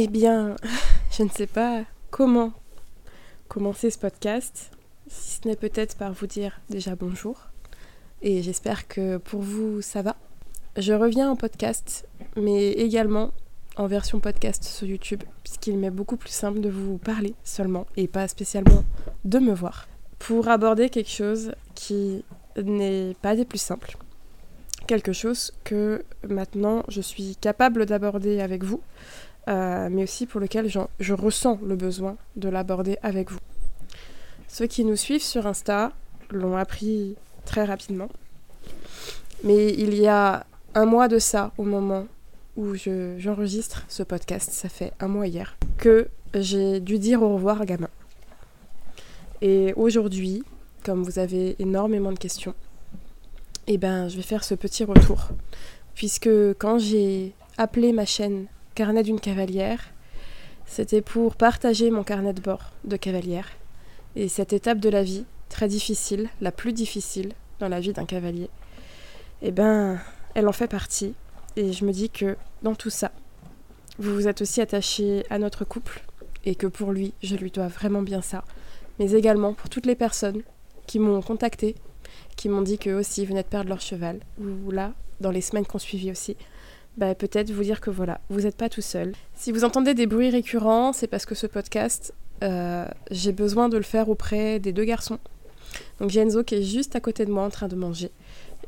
Eh bien, je ne sais pas comment commencer ce podcast, si ce n'est peut-être par vous dire déjà bonjour. Et j'espère que pour vous, ça va. Je reviens en podcast, mais également en version podcast sur YouTube, puisqu'il m'est beaucoup plus simple de vous parler seulement et pas spécialement de me voir, pour aborder quelque chose qui n'est pas des plus simples. Quelque chose que maintenant je suis capable d'aborder avec vous, euh, mais aussi pour lequel je ressens le besoin de l'aborder avec vous. Ceux qui nous suivent sur Insta l'ont appris très rapidement. Mais il y a un mois de ça, au moment où j'enregistre ce podcast, ça fait un mois hier, que j'ai dû dire au revoir à gamin. Et aujourd'hui, comme vous avez énormément de questions, eh ben, je vais faire ce petit retour. Puisque quand j'ai appelé ma chaîne Carnet d'une cavalière, c'était pour partager mon carnet de bord de cavalière. Et cette étape de la vie, très difficile, la plus difficile dans la vie d'un cavalier, eh ben, elle en fait partie. Et je me dis que dans tout ça, vous vous êtes aussi attaché à notre couple et que pour lui, je lui dois vraiment bien ça. Mais également pour toutes les personnes qui m'ont contacté, qui m'ont dit qu'eux aussi venaient de perdre leur cheval, ou là, dans les semaines qu'on suivit aussi, bah, peut-être vous dire que voilà, vous n'êtes pas tout seul. Si vous entendez des bruits récurrents, c'est parce que ce podcast, euh, j'ai besoin de le faire auprès des deux garçons. Donc j'ai qui est juste à côté de moi en train de manger.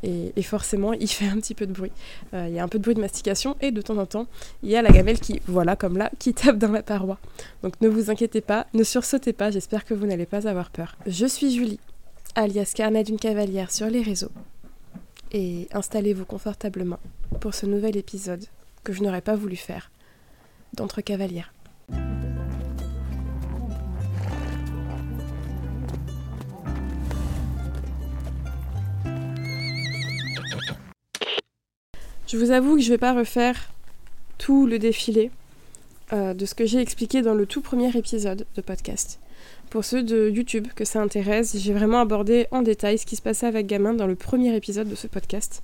Et, forcément, il fait un petit peu de bruit. Euh, il y a un peu de bruit de mastication et de temps en temps, il y a la gamelle qui, voilà, comme là, qui tape dans la paroi. Donc ne vous inquiétez pas, ne sursautez pas, j'espère que vous n'allez pas avoir peur. Je suis Julie, alias Carnet d'une cavalière sur les réseaux et installez-vous confortablement pour ce nouvel épisode que je n'aurais pas voulu faire d'Entre Cavalières. Je vous avoue que je ne vais pas refaire tout le défilé euh, de ce que j'ai expliqué dans le tout premier épisode de podcast. Pour ceux de YouTube que ça intéresse, j'ai vraiment abordé en détail ce qui se passait avec Gamin dans le premier épisode de ce podcast.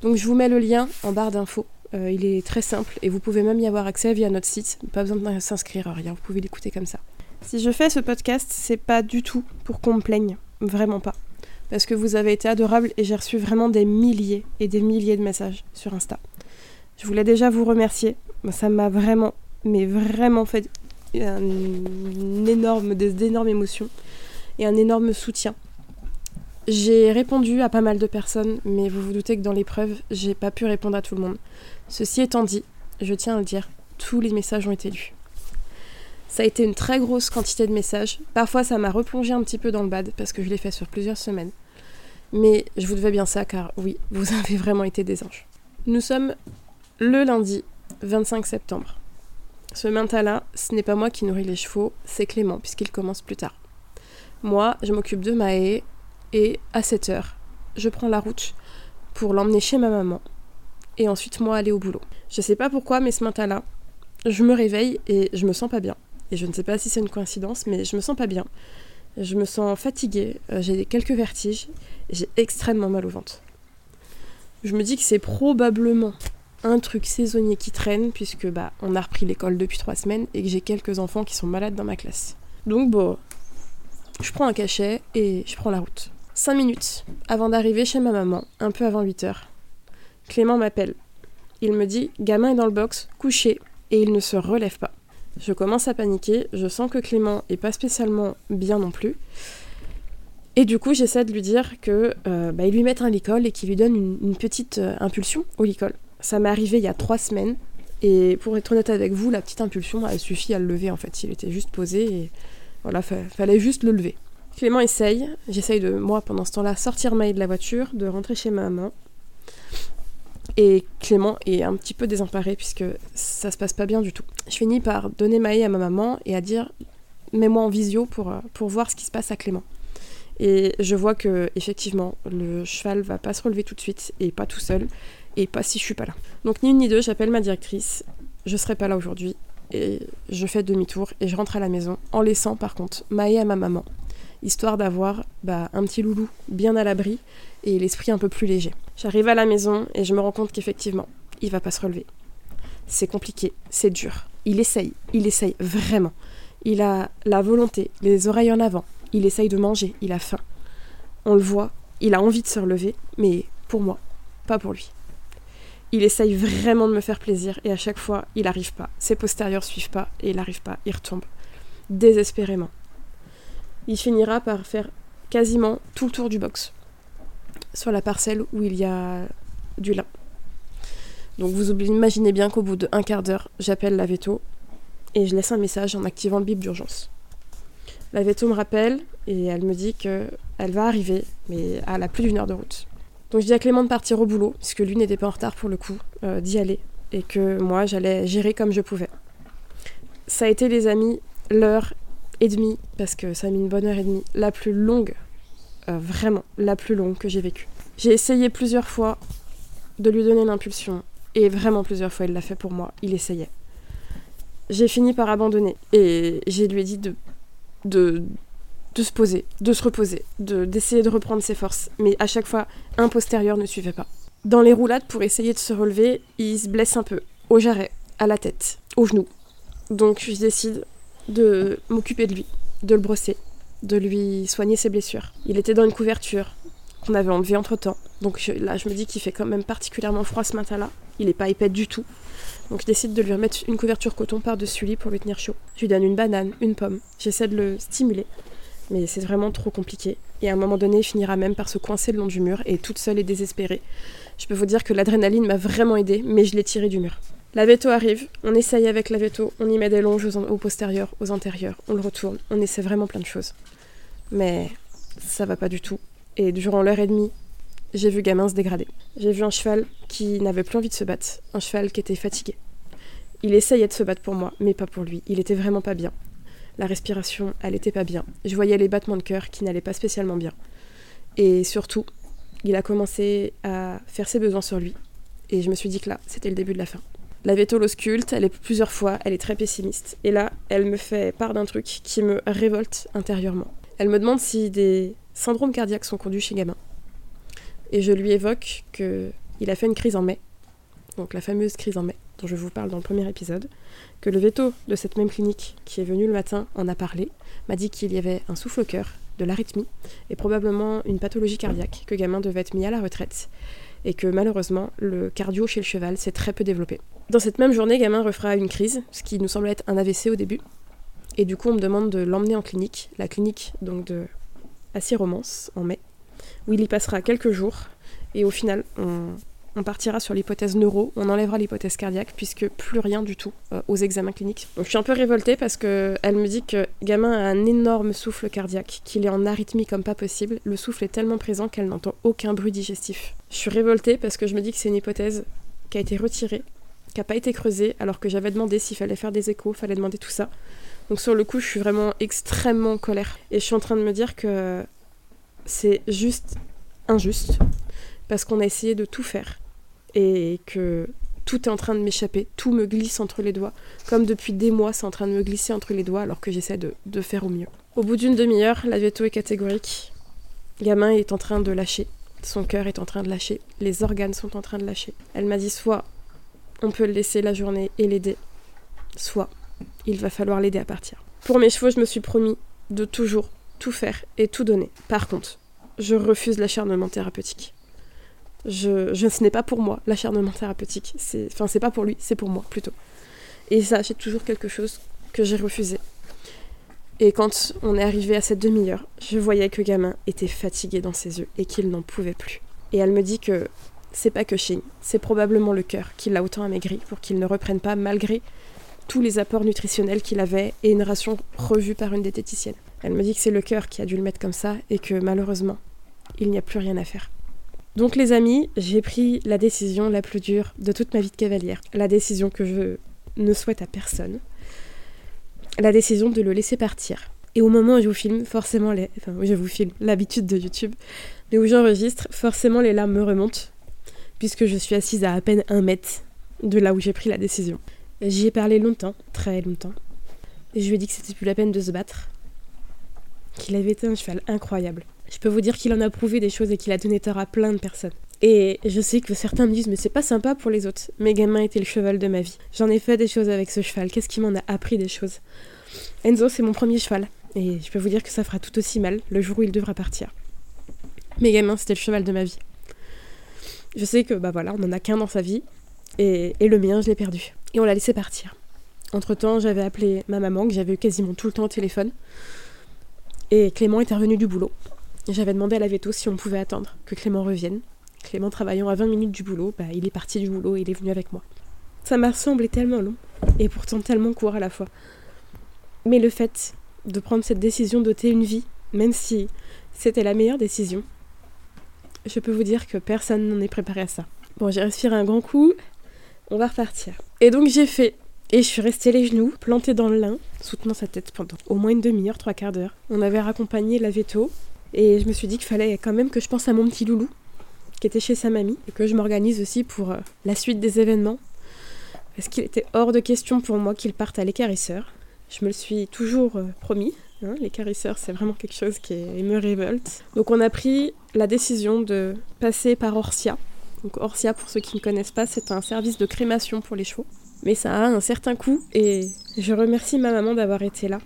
Donc je vous mets le lien en barre d'infos. Euh, il est très simple et vous pouvez même y avoir accès via notre site. Pas besoin de s'inscrire, rien. Vous pouvez l'écouter comme ça. Si je fais ce podcast, c'est pas du tout pour qu'on me plaigne. Vraiment pas. Parce que vous avez été adorables et j'ai reçu vraiment des milliers et des milliers de messages sur Insta. Je voulais déjà vous remercier. Ça m'a vraiment, mais vraiment fait un énorme, d'énormes émotions et un énorme soutien. J'ai répondu à pas mal de personnes, mais vous vous doutez que dans l'épreuve, j'ai pas pu répondre à tout le monde. Ceci étant dit, je tiens à le dire, tous les messages ont été lus. Ça a été une très grosse quantité de messages. Parfois, ça m'a replongé un petit peu dans le bad parce que je l'ai fait sur plusieurs semaines. Mais je vous devais bien ça car oui, vous avez vraiment été des anges. Nous sommes le lundi 25 septembre. Ce matin-là, ce n'est pas moi qui nourris les chevaux, c'est Clément, puisqu'il commence plus tard. Moi, je m'occupe de Maë, et à 7 heures, je prends la route pour l'emmener chez ma maman, et ensuite moi aller au boulot. Je sais pas pourquoi, mais ce matin-là, je me réveille et je me sens pas bien. Et je ne sais pas si c'est une coïncidence, mais je me sens pas bien. Je me sens fatiguée, euh, j'ai quelques vertiges, j'ai extrêmement mal au ventre. Je me dis que c'est probablement un truc saisonnier qui traîne, puisque bah on a repris l'école depuis trois semaines et que j'ai quelques enfants qui sont malades dans ma classe. Donc bon, je prends un cachet et je prends la route. Cinq minutes avant d'arriver chez ma maman, un peu avant 8 heures. Clément m'appelle. Il me dit Gamin est dans le box, couché, et il ne se relève pas. Je commence à paniquer, je sens que Clément est pas spécialement bien non plus. Et du coup, j'essaie de lui dire que euh, bah, il lui mette un licol et qu'il lui donne une, petite euh, impulsion au licol. Ça m'est arrivé il y a trois semaines. Et pour être honnête avec vous, la petite impulsion, elle suffit à le lever en fait. Il était juste posé et voilà, fallait juste le lever. Clément essaye, j'essaye de, moi pendant ce temps-là, sortir Maï de la voiture, de rentrer chez ma maman. Et Clément est un petit peu désemparé puisque ça se passe pas bien du tout. Je finis par donner Maï à ma maman et à dire mets-moi en visio pour, pour voir ce qui se passe à Clément. Et je vois que effectivement le cheval va pas se relever tout de suite et pas tout seul et pas si je suis pas là. Donc ni une ni deux, j'appelle ma directrice. Je serai pas là aujourd'hui et je fais demi-tour et je rentre à la maison en laissant par contre Maë à ma maman, histoire d'avoir bah, un petit loulou bien à l'abri et l'esprit un peu plus léger. J'arrive à la maison et je me rends compte qu'effectivement, il va pas se relever. C'est compliqué, c'est dur. Il essaye, il essaye vraiment. Il a la volonté, les oreilles en avant. Il essaye de manger, il a faim. On le voit, il a envie de se relever, mais pour moi, pas pour lui. Il essaye vraiment de me faire plaisir et à chaque fois, il n'arrive pas. Ses postérieurs suivent pas et il n'arrive pas, il retombe. Désespérément. Il finira par faire quasiment tout le tour du box sur la parcelle où il y a du lin. Donc vous imaginez bien qu'au bout d'un quart d'heure, j'appelle la veto et je laisse un message en activant le bip d'urgence. La veto me rappelle et elle me dit qu'elle va arriver, mais elle a plus d'une heure de route. Donc je dis à Clément de partir au boulot, puisque lui n'était pas en retard pour le coup, euh, d'y aller, et que moi j'allais gérer comme je pouvais. Ça a été les amis l'heure et demie, parce que ça a mis une bonne heure et demie, la plus longue, euh, vraiment la plus longue que j'ai vécue. J'ai essayé plusieurs fois de lui donner l'impulsion, et vraiment plusieurs fois il l'a fait pour moi, il essayait. J'ai fini par abandonner, et j'ai lui dit de, de, de se poser, de se reposer, de d'essayer de reprendre ses forces. Mais à chaque fois, un postérieur ne suivait pas. Dans les roulades, pour essayer de se relever, il se blesse un peu, au jarret, à la tête, au genou. Donc je décide de m'occuper de lui, de le brosser, de lui soigner ses blessures. Il était dans une couverture qu'on avait enlevée entre temps. Donc là, je me dis qu'il fait quand même particulièrement froid ce matin-là. Il n'est pas épais du tout. Donc je décide de lui remettre une couverture coton par-dessus lui pour lui tenir chaud. Je lui donne une banane, une pomme. J'essaie de le stimuler mais c'est vraiment trop compliqué. Et à un moment donné, il finira même par se coincer le long du mur et toute seule et désespérée. Je peux vous dire que l'adrénaline m'a vraiment aidée, mais je l'ai tiré du mur. La veto arrive, on essaye avec la veto, on y met des longes aux, aux postérieurs, aux antérieurs, on le retourne, on essaie vraiment plein de choses. Mais ça va pas du tout. Et durant l'heure et demie, j'ai vu gamin se dégrader. J'ai vu un cheval qui n'avait plus envie de se battre, un cheval qui était fatigué. Il essayait de se battre pour moi, mais pas pour lui. Il était vraiment pas bien. La respiration, elle était pas bien. Je voyais les battements de cœur qui n'allaient pas spécialement bien. Et surtout, il a commencé à faire ses besoins sur lui. Et je me suis dit que là, c'était le début de la fin. La veto l'ausculte, elle est plusieurs fois, elle est très pessimiste. Et là, elle me fait part d'un truc qui me révolte intérieurement. Elle me demande si des syndromes cardiaques sont conduits chez gamin. Et je lui évoque que il a fait une crise en mai, donc la fameuse crise en mai je vous parle dans le premier épisode, que le veto de cette même clinique qui est venu le matin en a parlé, m'a dit qu'il y avait un souffle au cœur, de l'arythmie et probablement une pathologie cardiaque, que Gamin devait être mis à la retraite et que malheureusement le cardio chez le cheval s'est très peu développé. Dans cette même journée, Gamin refera une crise, ce qui nous semble être un AVC au début, et du coup on me demande de l'emmener en clinique, la clinique donc de Assy-Romance en mai, où il y passera quelques jours et au final on on partira sur l'hypothèse neuro, on enlèvera l'hypothèse cardiaque puisque plus rien du tout euh, aux examens cliniques. Donc je suis un peu révoltée parce que elle me dit que gamin a un énorme souffle cardiaque, qu'il est en arythmie comme pas possible. Le souffle est tellement présent qu'elle n'entend aucun bruit digestif. Je suis révoltée parce que je me dis que c'est une hypothèse qui a été retirée, qui n'a pas été creusée alors que j'avais demandé s'il fallait faire des échos, fallait demander tout ça. Donc sur le coup, je suis vraiment extrêmement en colère et je suis en train de me dire que c'est juste injuste parce qu'on a essayé de tout faire et que tout est en train de m'échapper, tout me glisse entre les doigts, comme depuis des mois c'est en train de me glisser entre les doigts alors que j'essaie de, faire au mieux. Au bout d'une demi-heure, la veto est catégorique. Gamin est en train de lâcher, son cœur est en train de lâcher, les organes sont en train de lâcher. Elle m'a dit soit on peut le laisser la journée et l'aider, soit il va falloir l'aider à partir. Pour mes chevaux, je me suis promis de toujours tout faire et tout donner. Par contre, je refuse l'acharnement thérapeutique. Je, ce n'est pas pour moi, l'acharnement thérapeutique. C'est, enfin, c'est pas pour lui, c'est pour moi plutôt. Et ça, c'est toujours quelque chose que j'ai refusé. Et quand on est arrivé à cette demi-heure, je voyais que gamin était fatigué dans ses yeux et qu'il n'en pouvait plus. Et elle me dit que c'est pas que Chine, c'est probablement le cœur qui l'a autant amaigri pour qu'il ne reprenne pas malgré tous les apports nutritionnels qu'il avait et une ration revue par une diététicienne. Elle me dit que c'est le cœur qui a dû le mettre comme ça et que malheureusement, il n'y a plus rien à faire. Donc les amis, j'ai pris la décision la plus dure de toute ma vie de cavalière. La décision que je ne souhaite à personne. La décision de le laisser partir. Et au moment où je vous filme, forcément les... Enfin, je vous filme, l'habitude de YouTube, mais où j'enregistre, forcément les larmes me remontent, puisque je suis assise à à peine un mètre de là où j'ai pris la décision. J'y ai parlé longtemps, très longtemps. Et je lui ai dit que c'était plus la peine de se battre. Qu'il avait été un cheval incroyable. Je peux vous dire qu'il en a prouvé des choses et qu'il a donné tort à plein de personnes. Et je sais que certains me disent, mais c'est pas sympa pour les autres. Mais Gamin était le cheval de ma vie. J'en ai fait des choses avec ce cheval. Qu'est-ce qui m'en a appris des choses? Enzo, c'est mon premier cheval. Et je peux vous dire que ça fera tout aussi mal le jour où il devra partir. Mais Gamin, c'était le cheval de ma vie. Je sais que, bah voilà, on en a qu'un dans sa vie. Et, et le mien, je l'ai perdu. Et on l'a laissé partir. Entre-temps, j'avais appelé ma maman, que j'avais eu quasiment tout le temps au téléphone. Et Clément était revenu du boulot. J'avais demandé à la veto si on pouvait attendre que Clément revienne. Clément travaillant à 20 minutes du boulot, bah, il est parti du boulot et il est venu avec moi. Ça m'a semblé tellement long et pourtant tellement court à la fois. Mais le fait de prendre cette décision d'ôter une vie, même si c'était la meilleure décision, je peux vous dire que personne n'en est préparé à ça. Bon, j'ai respiré un grand coup, on va repartir. Et donc j'ai fait. Et je suis restée les genoux, plantée dans le lin, soutenant sa tête pendant au moins une demi-heure, trois quarts d'heure. On avait raccompagné la veto, et je me suis dit qu'il fallait quand même que je pense à mon petit loulou, qui était chez sa mamie, et que je m'organise aussi pour euh, la suite des événements. Parce qu'il était hors de question pour moi qu'il parte à l'écarisseur. Je me le suis toujours euh, promis. Hein, l'écarisseur, c'est vraiment quelque chose qui me révolte. Donc on a pris la décision de passer par Orsia. Donc Orsia, pour ceux qui ne connaissent pas, c'est un service de crémation pour les chevaux. Mais ça a un certain coût et je remercie ma maman d'avoir été là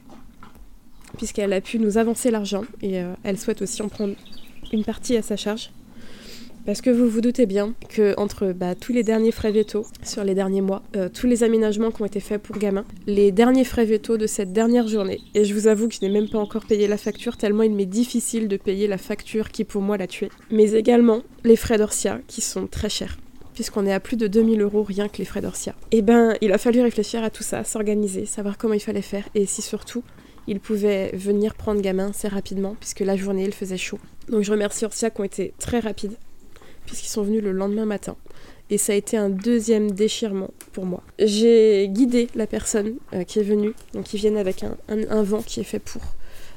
puisqu'elle a pu nous avancer l'argent et euh, elle souhaite aussi en prendre une partie à sa charge. Parce que vous vous doutez bien que entre bah, tous les derniers frais veto sur les derniers mois, euh, tous les aménagements qui ont été faits pour gamin, les derniers frais veto de cette dernière journée, et je vous avoue que je n'ai même pas encore payé la facture tellement il m'est difficile de payer la facture qui pour moi l'a tué, mais également les frais d'Orsia qui sont très chers puisqu'on est à plus de 2000 euros rien que les frais d'Orsia. Et eh ben, il a fallu réfléchir à tout ça, s'organiser, savoir comment il fallait faire, et si surtout il pouvait venir prendre gamin assez rapidement, puisque la journée il faisait chaud. Donc je remercie Orsia qui ont été très rapides, puisqu'ils sont venus le lendemain matin. Et ça a été un deuxième déchirement pour moi. J'ai guidé la personne euh, qui est venue, donc ils viennent avec un, vent qui est fait pour,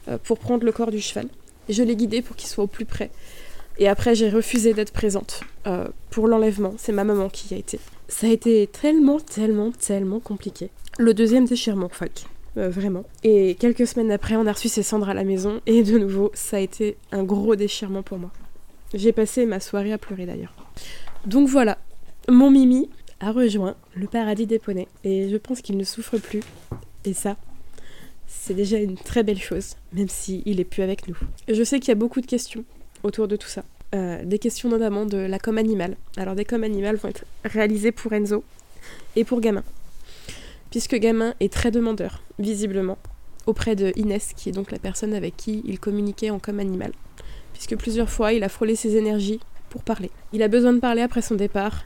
euh, pour prendre le corps du cheval. Je l'ai guidé pour qu'il soit au plus près. Et après, j'ai refusé d'être présente euh, pour l'enlèvement. C'est ma maman qui y a été. Ça a été tellement, tellement, tellement compliqué. Le deuxième déchirement, fuck. Euh, vraiment. Et quelques semaines après, on a reçu ses cendres à la maison, et de nouveau, ça a été un gros déchirement pour moi. J'ai passé ma soirée à pleurer d'ailleurs. Donc voilà, mon Mimi a rejoint le paradis des poneys, et je pense qu'il ne souffre plus. Et ça, c'est déjà une très belle chose, même s'il il est plus avec nous. Je sais qu'il y a beaucoup de questions autour de tout ça. Euh, des questions notamment de la com animale. Alors des com animales vont être réalisées pour Enzo et pour Gamin puisque Gamin est très demandeur, visiblement, auprès de Inès, qui est donc la personne avec qui il communiquait en comme animal, puisque plusieurs fois il a frôlé ses énergies pour parler. Il a besoin de parler après son départ,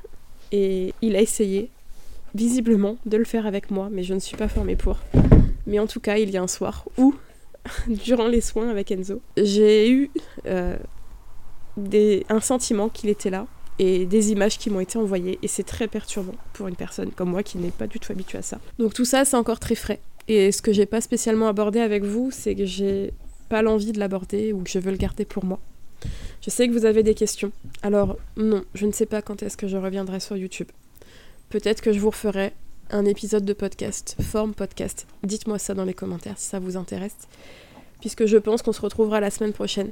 et il a essayé, visiblement, de le faire avec moi, mais je ne suis pas formée pour. Mais en tout cas, il y a un soir où, durant les soins avec Enzo, j'ai eu euh, un sentiment qu'il était là, et des images qui m'ont été envoyées et c'est très perturbant pour une personne comme moi qui n'est pas du tout habituée à ça. Donc tout ça c'est encore très frais et ce que j'ai pas spécialement abordé avec vous c'est que j'ai pas l'envie de l'aborder ou que je veux le garder pour moi. Je sais que vous avez des questions. Alors non, je ne sais pas quand est-ce que je reviendrai sur YouTube. Peut-être que je vous referai un épisode de podcast, forme podcast. Dites-moi ça dans les commentaires si ça vous intéresse. Puisque je pense qu'on se retrouvera la semaine prochaine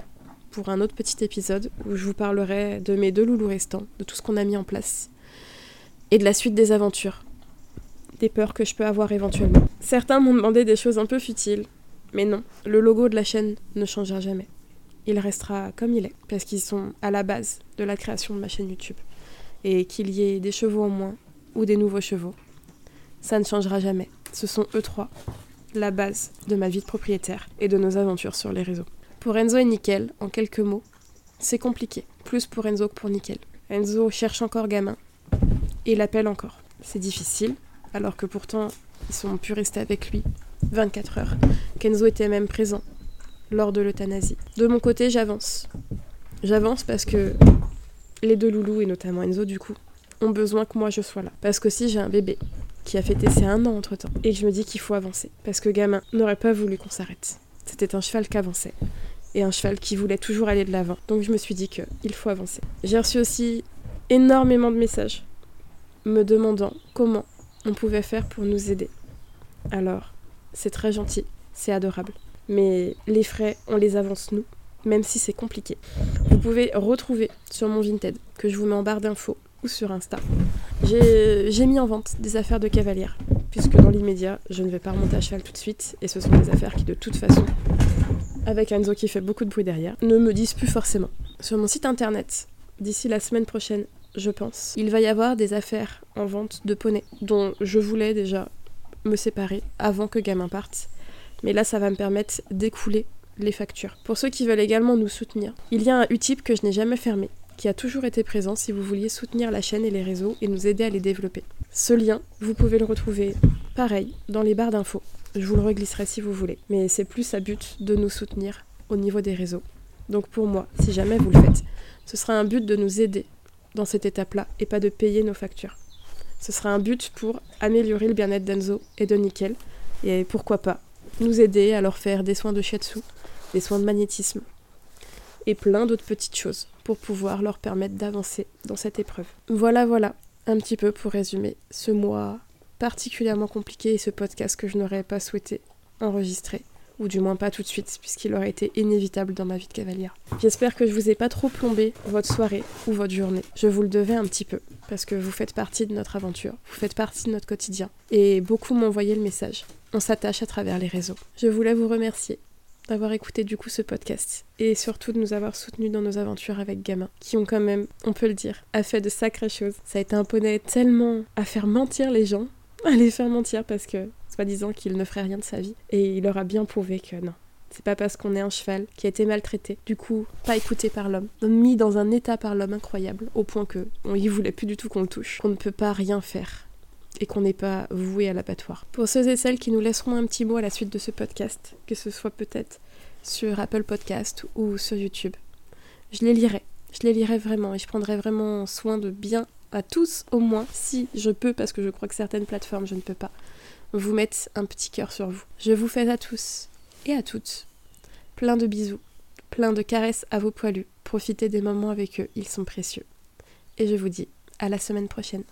pour un autre petit épisode où je vous parlerai de mes deux loulous restants, de tout ce qu'on a mis en place, et de la suite des aventures, des peurs que je peux avoir éventuellement. Certains m'ont demandé des choses un peu futiles, mais non, le logo de la chaîne ne changera jamais. Il restera comme il est, parce qu'ils sont à la base de la création de ma chaîne YouTube. Et qu'il y ait des chevaux en moins ou des nouveaux chevaux, ça ne changera jamais. Ce sont eux trois, la base de ma vie de propriétaire et de nos aventures sur les réseaux. Pour Enzo et Nickel, en quelques mots, c'est compliqué. Plus pour Enzo que pour Nickel. Enzo cherche encore gamin. Et l'appelle encore. C'est difficile, alors que pourtant, ils ont pu rester avec lui 24 heures. Kenzo était même présent lors de l'euthanasie. De mon côté, j'avance. J'avance parce que les deux loulous, et notamment Enzo du coup, ont besoin que moi je sois là. Parce que si j'ai un bébé qui a fêté ses un an entre temps, et je me dis qu'il faut avancer, parce que gamin n'aurait pas voulu qu'on s'arrête. C'était un cheval qui avançait et un cheval qui voulait toujours aller de l'avant. Donc je me suis dit qu'il faut avancer. J'ai reçu aussi énormément de messages me demandant comment on pouvait faire pour nous aider. Alors, c'est très gentil, c'est adorable. Mais les frais, on les avance nous. même si c'est compliqué. Vous pouvez retrouver sur mon Vinted, que je vous mets en barre d'infos, ou sur Insta. J'ai mis en vente des affaires de cavalière, puisque dans l'immédiat, je ne vais pas remonter à cheval tout de suite, et ce sont des affaires qui, de toute façon, avec Enzo qui fait beaucoup de bruit derrière, ne me disent plus forcément. Sur mon site internet, d'ici la semaine prochaine, je pense, il va y avoir des affaires en vente de poneys, dont je voulais déjà me séparer avant que Gamin parte. Mais là, ça va me permettre d'écouler les factures. Pour ceux qui veulent également nous soutenir, il y a un Utip que je n'ai jamais fermé, qui a toujours été présent si vous vouliez soutenir la chaîne et les réseaux et nous aider à les développer. Ce lien, vous pouvez le retrouver pareil dans les barres d'infos. Je vous le reglisserai si vous voulez. Mais c'est plus à but de nous soutenir au niveau des réseaux. Donc pour moi, si jamais vous le faites, ce sera un but de nous aider dans cette étape-là et pas de payer nos factures. Ce sera un but pour améliorer le bien-être d'Enzo et de Nickel et pourquoi pas nous aider à leur faire des soins de shiatsu, des soins de magnétisme et plein d'autres petites choses pour pouvoir leur permettre d'avancer dans cette épreuve. Voilà, voilà, un petit peu pour résumer ce mois particulièrement compliqué et ce podcast que je n'aurais pas souhaité enregistrer ou du moins pas tout de suite, puisqu'il aurait été inévitable dans ma vie de cavalière. J'espère que je vous ai pas trop plombé votre soirée ou votre journée. Je vous le devais un petit peu, parce que vous faites partie de notre aventure, vous faites partie de notre quotidien, et beaucoup m'ont envoyé le message. On s'attache à travers les réseaux. Je voulais vous remercier d'avoir écouté du coup ce podcast et surtout de nous avoir soutenus dans nos aventures avec Gamin, qui ont quand même, on peut le dire, a fait de sacrées choses. Ça a été un poney tellement à faire mentir les gens, à faire mentir parce que soi-disant qu'il ne ferait rien de sa vie. Et il aura bien prouvé que non. C'est pas parce qu'on est un cheval qui a été maltraité, du coup pas écouté par l'homme, mis dans un état par l'homme incroyable, au point que on y voulait plus du tout qu'on le touche, qu'on ne peut pas rien faire et qu'on n'est pas voué à l'abattoir. Pour ceux et celles qui nous laisseront un petit mot à la suite de ce podcast, que ce soit peut-être sur Apple Podcast ou sur YouTube, je les lirai. Je les lirai vraiment et je prendrai vraiment soin de bien à tous au moins, si je peux, parce que je crois que certaines plateformes je ne peux pas, vous mettre un petit cœur sur vous. Je vous fais à tous et à toutes plein de bisous, plein de caresses à vos poilus. Profitez des moments avec eux, ils sont précieux. Et je vous dis à la semaine prochaine.